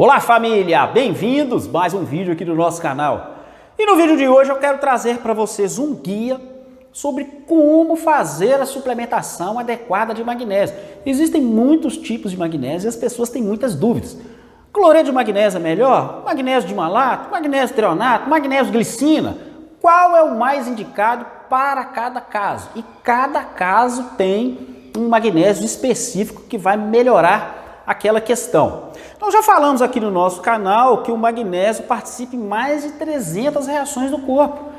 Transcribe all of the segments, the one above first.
Olá família, bem-vindos mais um vídeo aqui do nosso canal. E no vídeo de hoje eu quero trazer para vocês um guia sobre como fazer a suplementação adequada de magnésio. Existem muitos tipos de magnésio e as pessoas têm muitas dúvidas. Cloreto de magnésio é melhor? Magnésio de malato? Magnésio treonato? Magnésio glicina? Qual é o mais indicado para cada caso? E cada caso tem um magnésio específico que vai melhorar aquela questão. Nós já falamos aqui no nosso canal que o magnésio participa em mais de 300 reações do corpo.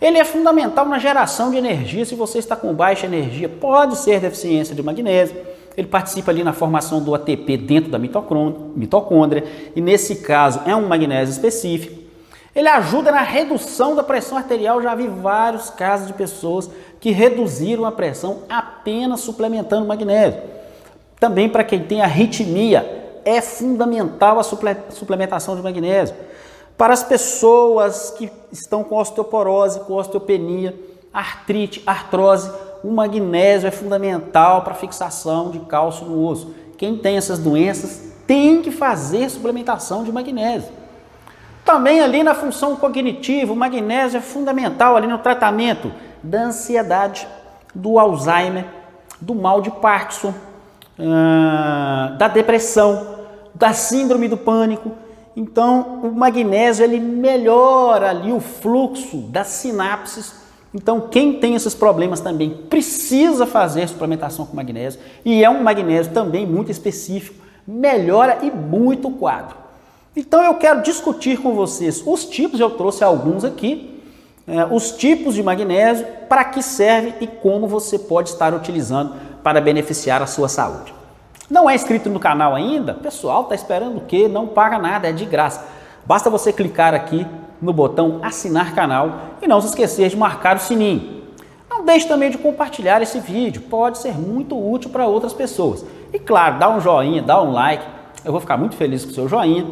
Ele é fundamental na geração de energia. Se você está com baixa energia, pode ser deficiência de magnésio. Ele participa ali na formação do ATP dentro da mitocôndria e nesse caso é um magnésio específico. Ele ajuda na redução da pressão arterial. Já vi vários casos de pessoas que reduziram a pressão apenas suplementando magnésio. Também para quem tem arritmia, é fundamental a suplementação de magnésio. Para as pessoas que estão com osteoporose, com osteopenia, artrite, artrose, o magnésio é fundamental para fixação de cálcio no osso. Quem tem essas doenças tem que fazer suplementação de magnésio. Também ali na função cognitiva, o magnésio é fundamental ali no tratamento da ansiedade, do Alzheimer, do mal de Parkinson, ah, da depressão, da síndrome do pânico. Então, o magnésio ele melhora ali o fluxo das sinapses. Então, quem tem esses problemas também precisa fazer suplementação com magnésio e é um magnésio também muito específico, melhora e muito o quadro. Então, eu quero discutir com vocês os tipos, eu trouxe alguns aqui, é, os tipos de magnésio, para que serve e como você pode estar utilizando para beneficiar a sua saúde. Não é inscrito no canal ainda? Pessoal, tá esperando o quê? Não paga nada, é de graça. Basta você clicar aqui no botão assinar canal e não se esquecer de marcar o sininho. Não deixe também de compartilhar esse vídeo, pode ser muito útil para outras pessoas. E claro, dá um joinha, dá um like, eu vou ficar muito feliz com o seu joinha.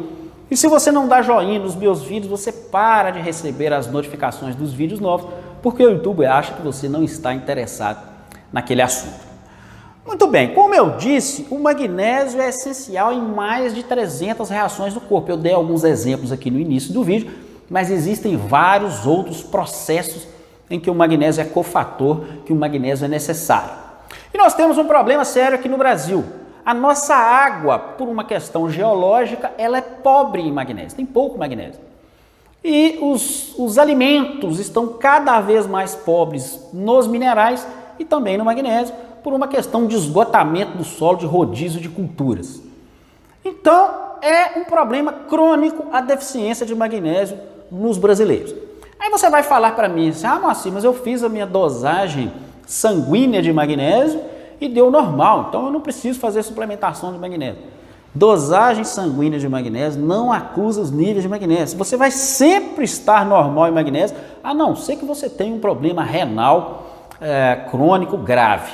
E se você não dá joinha nos meus vídeos, você para de receber as notificações dos vídeos novos, porque o YouTube acha que você não está interessado naquele assunto. Muito bem, como eu disse, o magnésio é essencial em mais de 300 reações do corpo. Eu dei alguns exemplos aqui no início do vídeo, mas existem vários outros processos em que o magnésio é cofator, que o magnésio é necessário. E nós temos um problema sério aqui no Brasil. A nossa água, por uma questão geológica, ela é pobre em magnésio, tem pouco magnésio. E os, os alimentos estão cada vez mais pobres nos minerais e também no magnésio por uma questão de esgotamento do solo, de rodízio de culturas. Então, é um problema crônico a deficiência de magnésio nos brasileiros. Aí você vai falar para mim assim, ah, Moacir, mas eu fiz a minha dosagem sanguínea de magnésio e deu normal, então eu não preciso fazer suplementação de magnésio. Dosagem sanguínea de magnésio não acusa os níveis de magnésio. Você vai sempre estar normal em magnésio, a não ser que você tenha um problema renal é, crônico grave.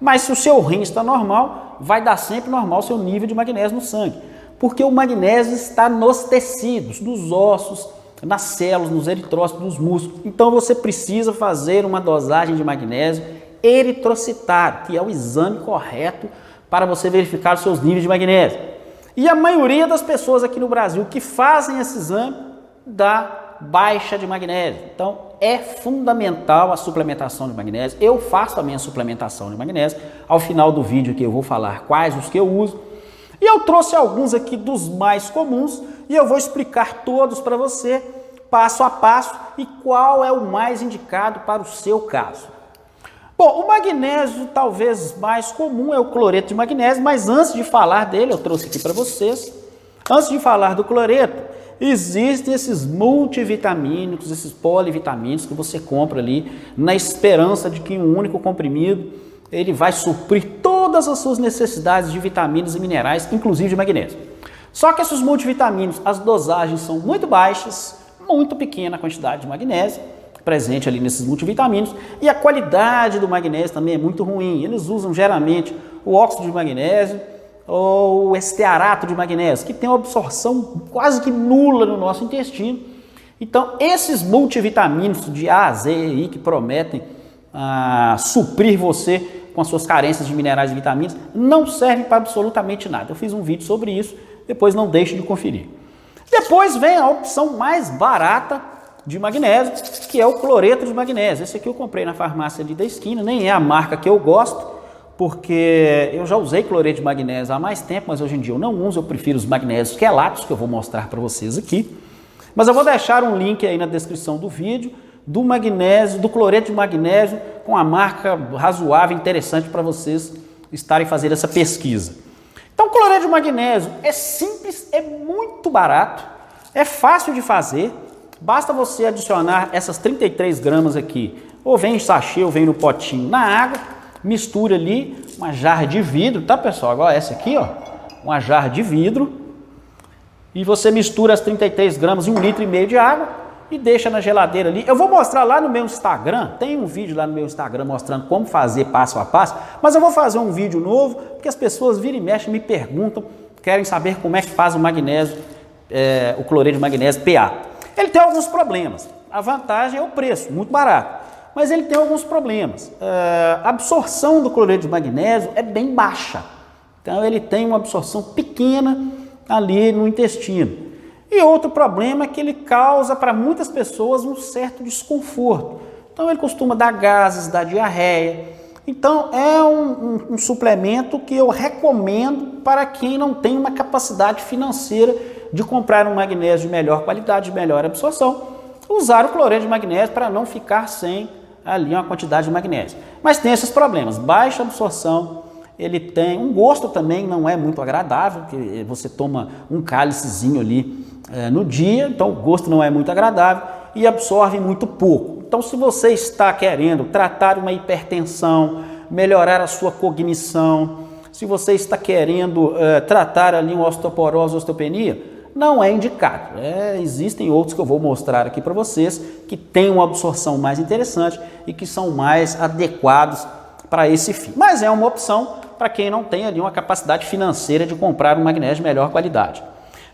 Mas se o seu rim está normal, vai dar sempre normal o seu nível de magnésio no sangue. Porque o magnésio está nos tecidos, nos ossos, nas células, nos eritrócitos, nos músculos. Então você precisa fazer uma dosagem de magnésio eritrocitário, que é o exame correto para você verificar os seus níveis de magnésio. E a maioria das pessoas aqui no Brasil que fazem esse exame dá baixa de magnésio. Então, é fundamental a suplementação de magnésio. Eu faço a minha suplementação de magnésio. Ao final do vídeo aqui eu vou falar quais os que eu uso. E eu trouxe alguns aqui dos mais comuns e eu vou explicar todos para você, passo a passo, e qual é o mais indicado para o seu caso. Bom, o magnésio talvez mais comum é o cloreto de magnésio, mas antes de falar dele, eu trouxe aqui para vocês. Antes de falar do cloreto, Existem esses multivitamínicos, esses polivitamínicos que você compra ali na esperança de que um único comprimido ele vai suprir todas as suas necessidades de vitaminas e minerais, inclusive de magnésio. Só que esses multivitamínicos, as dosagens são muito baixas, muito pequena a quantidade de magnésio presente ali nesses multivitamínicos e a qualidade do magnésio também é muito ruim. Eles usam geralmente o óxido de magnésio, ou o estearato de magnésio, que tem uma absorção quase que nula no nosso intestino. Então, esses multivitamínicos de A a Z aí, que prometem ah, suprir você com as suas carências de minerais e vitaminas, não servem para absolutamente nada. Eu fiz um vídeo sobre isso depois não deixe de conferir. Depois vem a opção mais barata de magnésio, que é o cloreto de magnésio. Esse aqui eu comprei na farmácia ali da esquina, nem é a marca que eu gosto, porque eu já usei cloreto de magnésio há mais tempo, mas hoje em dia eu não uso, eu prefiro os magnésios quelatos, que eu vou mostrar para vocês aqui. Mas eu vou deixar um link aí na descrição do vídeo do magnésio, do cloreto de magnésio, com a marca razoável, interessante para vocês estarem fazendo essa pesquisa. Então, cloreto de magnésio é simples, é muito barato, é fácil de fazer, basta você adicionar essas 33 gramas aqui, ou vem em sachê ou vem no potinho na água, mistura ali uma jarra de vidro, tá pessoal? Agora essa aqui, ó, uma jarra de vidro, e você mistura as 33 gramas em um litro e meio de água, e deixa na geladeira ali. Eu vou mostrar lá no meu Instagram, tem um vídeo lá no meu Instagram mostrando como fazer passo a passo, mas eu vou fazer um vídeo novo, porque as pessoas viram e mexem me perguntam, querem saber como é que faz o magnésio, é, o cloreto de magnésio PA. Ele tem alguns problemas. A vantagem é o preço, muito barato. Mas ele tem alguns problemas. É, a absorção do cloreto de magnésio é bem baixa. Então ele tem uma absorção pequena ali no intestino. E outro problema é que ele causa para muitas pessoas um certo desconforto. Então ele costuma dar gases, dar diarreia. Então é um, um, um, suplemento que eu recomendo para quem não tem uma capacidade financeira de comprar um magnésio de melhor qualidade, de melhor absorção, usar o cloreto de magnésio para não ficar sem ali uma quantidade de magnésio. Mas tem esses problemas, baixa absorção, ele tem um gosto também não é muito agradável, que você toma um cálicezinho ali é, no dia, então o gosto não é muito agradável e absorve muito pouco. Então, se você está querendo tratar uma hipertensão, melhorar a sua cognição, se você está querendo é, tratar ali uma osteoporose, osteopenia, não é indicado. É, existem outros que eu vou mostrar aqui para vocês que têm uma absorção mais interessante e que são mais adequados para esse fim. Mas é uma opção para quem não tem ali uma capacidade financeira de comprar um magnésio de melhor qualidade.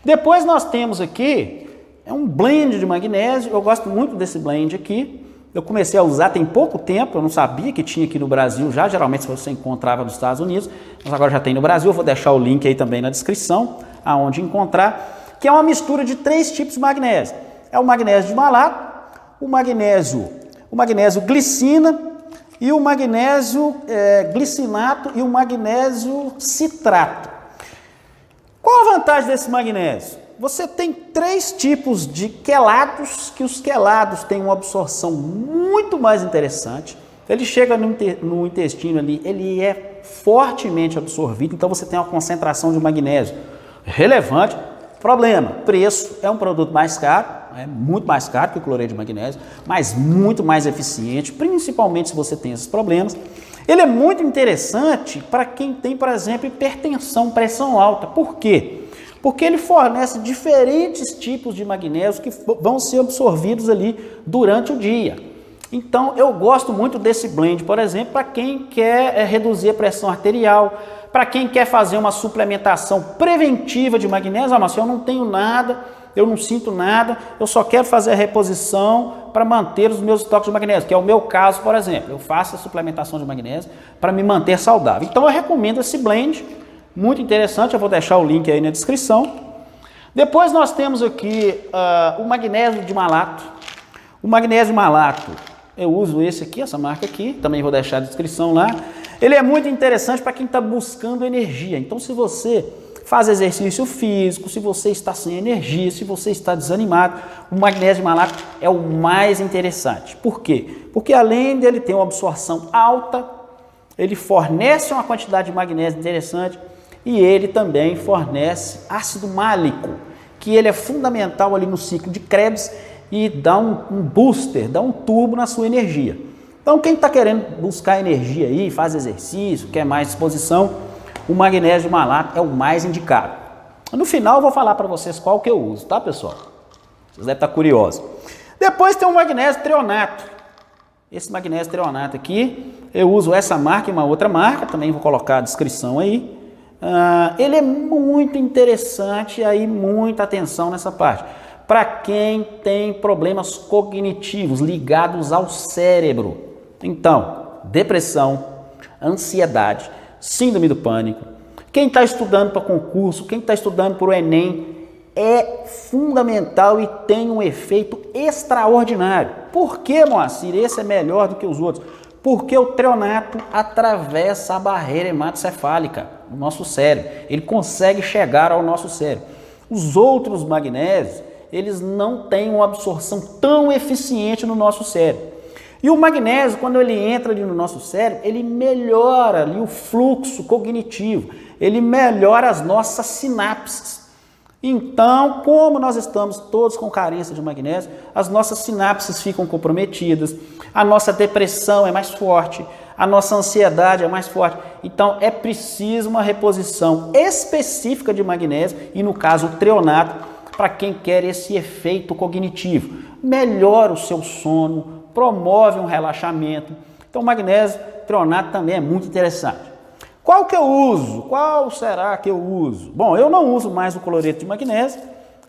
Depois nós temos aqui é um blend de magnésio. Eu gosto muito desse blend aqui. Eu comecei a usar tem pouco tempo, eu não sabia que tinha aqui no Brasil já. Geralmente você encontrava nos Estados Unidos, mas agora já tem no Brasil. Eu vou deixar o link aí também na descrição, aonde encontrar. Que é uma mistura de três tipos de magnésio. É o magnésio de malato, o magnésio, o magnésio glicina e o magnésio é, glicinato e o magnésio citrato. Qual a vantagem desse magnésio? Você tem três tipos de quelados, que os quelados têm uma absorção muito mais interessante. Ele chega no intestino ali, ele é fortemente absorvido, então você tem uma concentração de magnésio relevante. Problema, preço, é um produto mais caro, é muito mais caro que o cloreto de magnésio, mas muito mais eficiente, principalmente se você tem esses problemas. Ele é muito interessante para quem tem, por exemplo, hipertensão, pressão alta. Por quê? Porque ele fornece diferentes tipos de magnésio que vão ser absorvidos ali durante o dia. Então, eu gosto muito desse blend, por exemplo, para quem quer é, reduzir a pressão arterial, para quem quer fazer uma suplementação preventiva de magnésio. Ah, mas eu não tenho nada, eu não sinto nada, eu só quero fazer a reposição para manter os meus estoques de magnésio, que é o meu caso, por exemplo. Eu faço a suplementação de magnésio para me manter saudável. Então eu recomendo esse blend, muito interessante, eu vou deixar o link aí na descrição. Depois nós temos aqui uh, o magnésio de malato. O magnésio malato, eu uso esse aqui, essa marca aqui, também vou deixar a descrição lá. Ele é muito interessante para quem está buscando energia. Então se você faz exercício físico, se você está sem energia, se você está desanimado, o magnésio malato é o mais interessante. Por quê? Porque além dele ter uma absorção alta, ele fornece uma quantidade de magnésio interessante e ele também fornece ácido málico, que ele é fundamental ali no ciclo de Krebs e dá um, um booster, dá um turbo na sua energia. Então quem está querendo buscar energia aí, faz exercício, quer mais disposição, o magnésio malato é o mais indicado. No final eu vou falar para vocês qual que eu uso, tá pessoal? Vocês devem estar curiosos. Depois tem o magnésio treonato. Esse magnésio treonato aqui, eu uso essa marca e uma outra marca, também vou colocar a descrição aí. Uh, ele é muito interessante aí muita atenção nessa parte. Para quem tem problemas cognitivos ligados ao cérebro. Então, depressão, ansiedade, síndrome do pânico, Quem está estudando para concurso, quem está estudando para o Enem, é fundamental e tem um efeito extraordinário. Por que, Moacir, esse é melhor do que os outros? Porque o treonato atravessa a barreira hematocefálica no nosso cérebro. Ele consegue chegar ao nosso cérebro. Os outros magnésios, eles não têm uma absorção tão eficiente no nosso cérebro. E o magnésio, quando ele entra no nosso cérebro, ele melhora ali o fluxo cognitivo, ele melhora as nossas sinapses. Então, como nós estamos todos com carência de magnésio, as nossas sinapses ficam comprometidas, a nossa depressão é mais forte, a nossa ansiedade é mais forte. Então, é preciso uma reposição específica de magnésio e, no caso, o treonato, para quem quer esse efeito cognitivo. Melhora o seu sono, promove um relaxamento. Então, o magnésio treonato também é muito interessante. Qual que eu uso? Qual será que eu uso? Bom, eu não uso mais o cloreto de magnésio,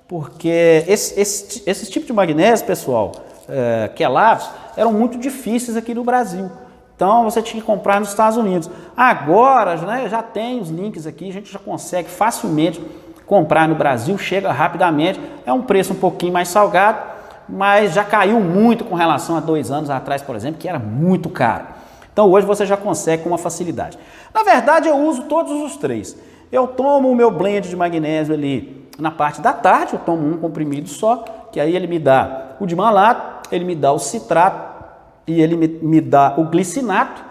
porque esse, esse, esse tipo de magnésio, pessoal, é, que é lápis, eram muito difíceis aqui no Brasil. Então você tinha que comprar nos Estados Unidos. Agora né, já tem os links aqui, a gente já consegue facilmente comprar no Brasil, chega rapidamente. É um preço um pouquinho mais salgado, mas já caiu muito com relação a dois anos atrás, por exemplo, que era muito caro. Então hoje você já consegue com uma facilidade. Na verdade, eu uso todos os três. Eu tomo o meu blend de magnésio ali na parte da tarde, eu tomo um comprimido só, que aí ele me dá o de malato, ele me dá o citrato e ele me, me dá o glicinato.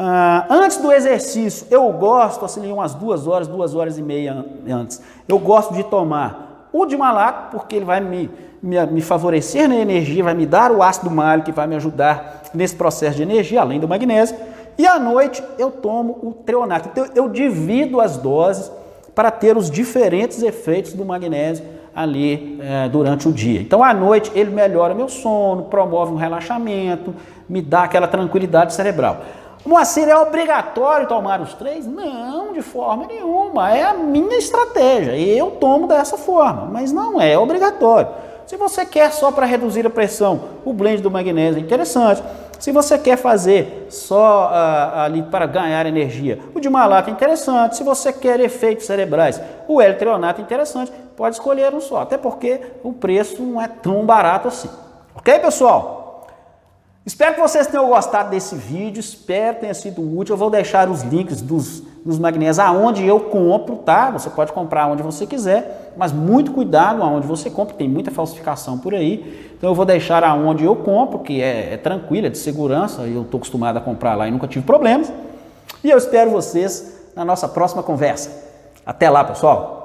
Ah, antes do exercício, eu gosto, assim, umas duas horas, duas horas e meia antes, eu gosto de tomar o de malato, porque ele vai me me, me favorecer na energia, vai me dar o ácido málico que vai me ajudar nesse processo de energia, além do magnésio. E à noite eu tomo o treonato. Então eu divido as doses para ter os diferentes efeitos do magnésio ali é, durante o dia. Então à noite ele melhora meu sono, promove um relaxamento, me dá aquela tranquilidade cerebral. Moacir, é obrigatório tomar os três? Não, de forma nenhuma. É a minha estratégia. Eu tomo dessa forma, mas não é obrigatório. Se você quer só para reduzir a pressão, o blend do magnésio é interessante. Se você quer fazer só uh, ali para ganhar energia, o de malato é interessante. Se você quer efeitos cerebrais, o L-treonato é interessante. Pode escolher um só, até porque o preço não é tão barato assim. Ok, pessoal? Espero que vocês tenham gostado desse vídeo, espero que tenha sido útil. Eu vou deixar os links dos, dos magnésios aonde eu compro, tá? Você pode comprar onde você quiser, mas muito cuidado aonde você compra, tem muita falsificação por aí. Então eu vou deixar aonde eu compro, que é, é tranquilo, é de segurança, eu estou acostumado a comprar lá e nunca tive problemas. E eu espero vocês na nossa próxima conversa. Até lá, pessoal!